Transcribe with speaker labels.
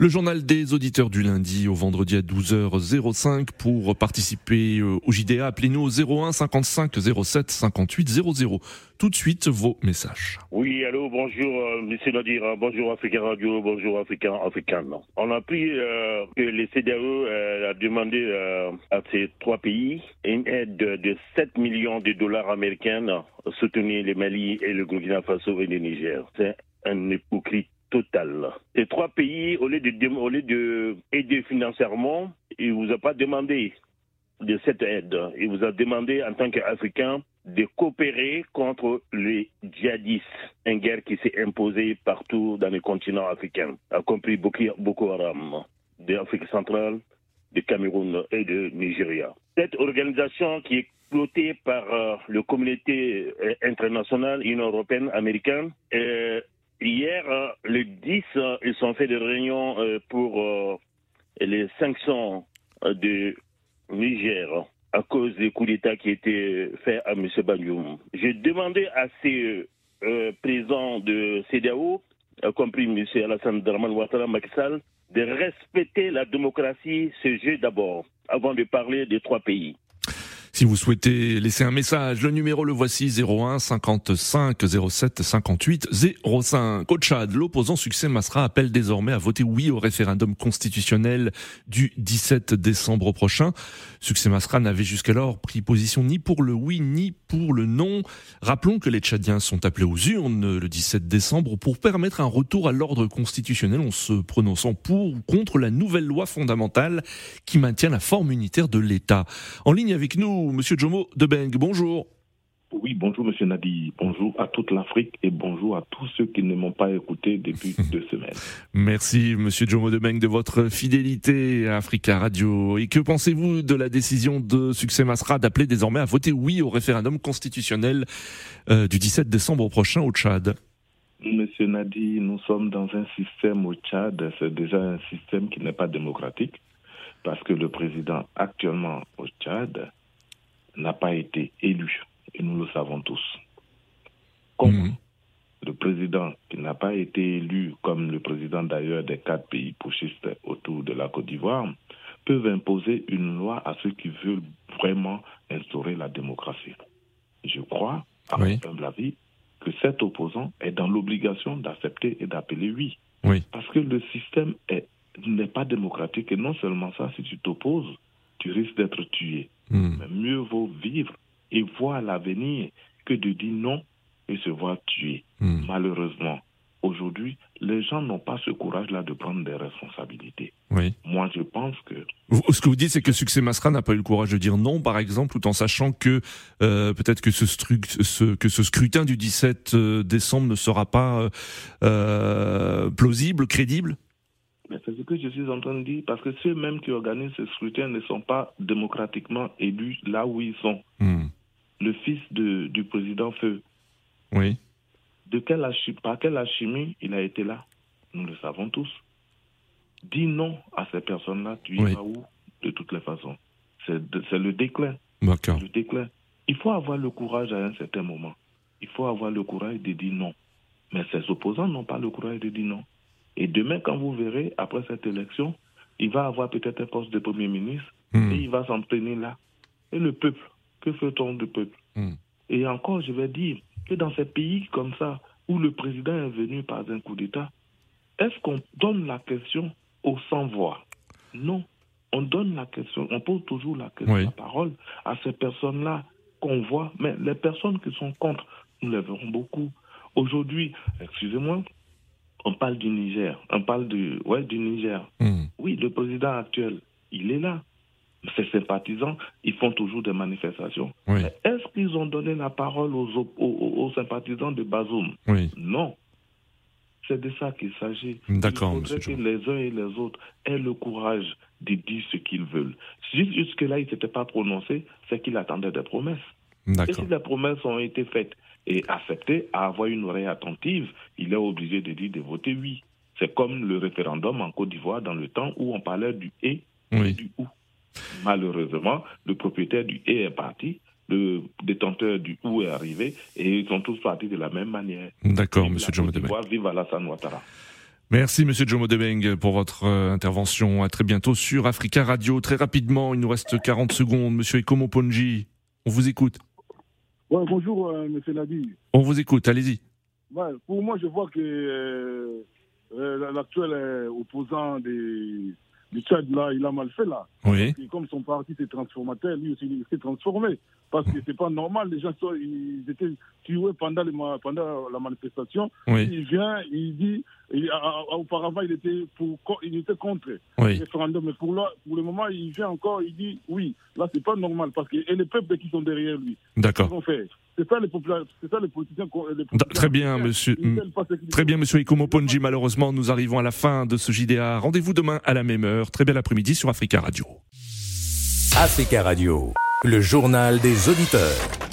Speaker 1: Le journal des auditeurs du lundi au vendredi à 12h05 pour participer euh, au JDA. Appelez-nous au 01 55 07 58 00. Tout de suite vos messages.
Speaker 2: Oui, allô, bonjour, euh, monsieur Nadir, bonjour Africa Radio, bonjour Africain, Africain. On a appris euh, que les CDAE euh, a demandé à ces trois pays une aide de, de 7 millions de dollars américains soutenir le Mali et le Burkina Faso et le Niger. C'est un hypocrite total. Ces trois pays, au lieu de, de financièrement, ils vous a pas demandé de cette aide. Il vous a demandé en tant qu'Africain de coopérer contre les djihadistes, une guerre qui s'est imposée partout dans le continent africain, y compris Boko Haram, d'Afrique centrale, du Cameroun et de Nigeria. Cette organisation qui est pilotée par euh, la communauté euh, internationale, Union européenne, américaine, euh, hier, euh, le 10, euh, ils ont fait des réunions euh, pour les sanctions de Niger à cause des coups d'État qui étaient faits à M. Banyoum. J'ai demandé à ces présidents de CEDEAO, y compris M. Alassane Draman Ouattara Sall, de respecter la démocratie, ce jeu d'abord, avant de parler des trois pays.
Speaker 1: Si vous souhaitez laisser un message, le numéro le voici 01 55 07 58 05. Au Tchad, l'opposant succès Masra appelle désormais à voter oui au référendum constitutionnel du 17 décembre prochain. Succès Masra n'avait jusqu'alors pris position ni pour le oui ni pour le non. Rappelons que les Tchadiens sont appelés aux urnes le 17 décembre pour permettre un retour à l'ordre constitutionnel en se prononçant pour ou contre la nouvelle loi fondamentale qui maintient la forme unitaire de l'État. En ligne avec nous, Monsieur Jomo Debeng, bonjour.
Speaker 3: Oui, bonjour Monsieur Nadi, bonjour à toute l'Afrique et bonjour à tous ceux qui ne m'ont pas écouté depuis deux semaines.
Speaker 1: Merci Monsieur Jomo Debeng de votre fidélité à Africa Radio. Et que pensez-vous de la décision de Succès Masra d'appeler désormais à voter oui au référendum constitutionnel euh, du 17 décembre prochain au Tchad?
Speaker 3: Monsieur Nadi, nous sommes dans un système au Tchad, c'est déjà un système qui n'est pas démocratique parce que le président actuellement au Tchad n'a pas été élu et nous le savons tous. Comment
Speaker 1: Mhm.
Speaker 3: le président qui n'a pas été élu comme le président d'ailleurs des quatre pays pushistes autour de la Côte d'Ivoire peuvent imposer une loi à ceux qui veulent vraiment instaurer la démocratie. Je crois, à
Speaker 1: Oui.
Speaker 3: mon avis, que cet opposant est dans l'obligation d'accepter et d'appeler oui.
Speaker 1: Oui.
Speaker 3: Parce que le système est- n'est pas démocratique et non seulement ça, si tu t'opposes, tu risques d'être tué.
Speaker 1: Hmm.
Speaker 3: Mais mieux vaut vivre et voir l'avenir que de dire non et se voir tué.
Speaker 1: Hmm.
Speaker 3: Malheureusement, aujourd'hui, les gens n'ont pas ce courage-là de prendre des responsabilités.
Speaker 1: Oui.
Speaker 3: Moi, je pense que
Speaker 1: Vous- Ce que vous dites, c'est que Succès Masra n'a pas eu le courage de dire non, par exemple, tout en sachant que euh, peut-être que ce, ce- que ce scrutin du 17 euh, décembre ne sera pas euh, euh, plausible, crédible?
Speaker 3: Mais c'est ce que je suis en train de dire, parce que ceux-mêmes qui organisent ce scrutin ne sont pas démocratiquement élus là où ils sont.
Speaker 1: Hmm.
Speaker 3: Le fils de- du président Feu,
Speaker 1: Oui.
Speaker 3: de quelle par quelle alchimie il a été là? Nous le savons tous. Dis non à ces personnes-là, tu
Speaker 1: Oui.
Speaker 3: iras où? De toutes les façons. C'est le déclin.
Speaker 1: D'accord.
Speaker 3: le déclin. Il faut avoir le courage à un certain moment. Il faut avoir le courage de dire non. Mais ses opposants n'ont pas le courage de dire non. Et demain, quand vous verrez, après cette élection, il va avoir peut-être un poste de Premier ministre
Speaker 1: Hmm.
Speaker 3: et il va s'en tenir là. Et le peuple, que fait-on du peuple
Speaker 1: Hmm.
Speaker 3: Et encore, je vais dire que dans ces pays comme ça, où le président est venu par un coup d'État, est-ce qu'on donne la question aux sans-voix? Non. On donne la question, on pose toujours la, question,
Speaker 1: Oui.
Speaker 3: la parole à ces personnes-là qu'on voit, mais les personnes qui sont contre, nous les verrons beaucoup. Aujourd'hui, excusez-moi, on parle du Niger, on parle du, ouais, du Niger.
Speaker 1: Hmm.
Speaker 3: Oui, le président actuel, il est là. Ses sympathisants, ils font toujours des manifestations.
Speaker 1: Oui.
Speaker 3: Est-ce qu'ils ont donné la parole aux, aux- aux sympathisants de Bazoum?
Speaker 1: Oui.
Speaker 3: Non. C'est de ça qu'il s'agit.
Speaker 1: D'accord,
Speaker 3: Il faudrait que les uns et les autres aient le courage de dire ce qu'ils veulent. Jusque-là, il ne s'était pas prononcé, c'est qu'il attendait des promesses. Et si les promesses ont été faites et acceptées, à avoir une oreille attentive, il est obligé de dire de voter oui. C'est comme le référendum en Côte d'Ivoire dans le temps où on parlait du et du ou. Malheureusement, le propriétaire du et est parti le détenteur du où est arrivé, et ils sont tous partis de la même manière.
Speaker 1: D'accord, Monsieur Jomo Debeng.
Speaker 3: Vive Alassane Ouattara.
Speaker 1: Merci Monsieur Jomo Debeng pour votre euh, intervention. À très bientôt sur Africa Radio. Très rapidement, il nous reste 40 secondes. Monsieur Ekomo Ponji, on vous écoute.
Speaker 4: Ouais, bonjour euh, Monsieur Nadi.
Speaker 1: On vous écoute, allez-y.
Speaker 4: Ouais, pour moi, je vois que euh, euh, l'actuel opposant des, du Tchad, là, il a mal fait, là.
Speaker 1: Oui.
Speaker 4: Et comme son parti s'est transformateur, lui aussi, il s'est transformé. Parce que c'est pas normal, les gens sont, ils étaient tués pendant, les, pendant la manifestation.
Speaker 1: Oui.
Speaker 4: Il vient, il dit, il- a- a- auparavant, il était, pour, il était contre
Speaker 1: Oui.
Speaker 4: le référendum. Mais pour, là, pour le moment, il vient encore, il dit oui. Là, c'est pas normal. Parce que, et les peuples qui sont derrière lui,
Speaker 1: D'accord.
Speaker 4: C'est ça les populaires, c'est ça les politiciens. les
Speaker 1: Très bien, monsieur. Très bien, monsieur Ikomo Ponji. Malheureusement, nous arrivons à la fin de ce JDA. Rendez-vous demain à la même heure. Très bel après-midi sur Africa Radio.
Speaker 5: Africa Radio, le journal des auditeurs.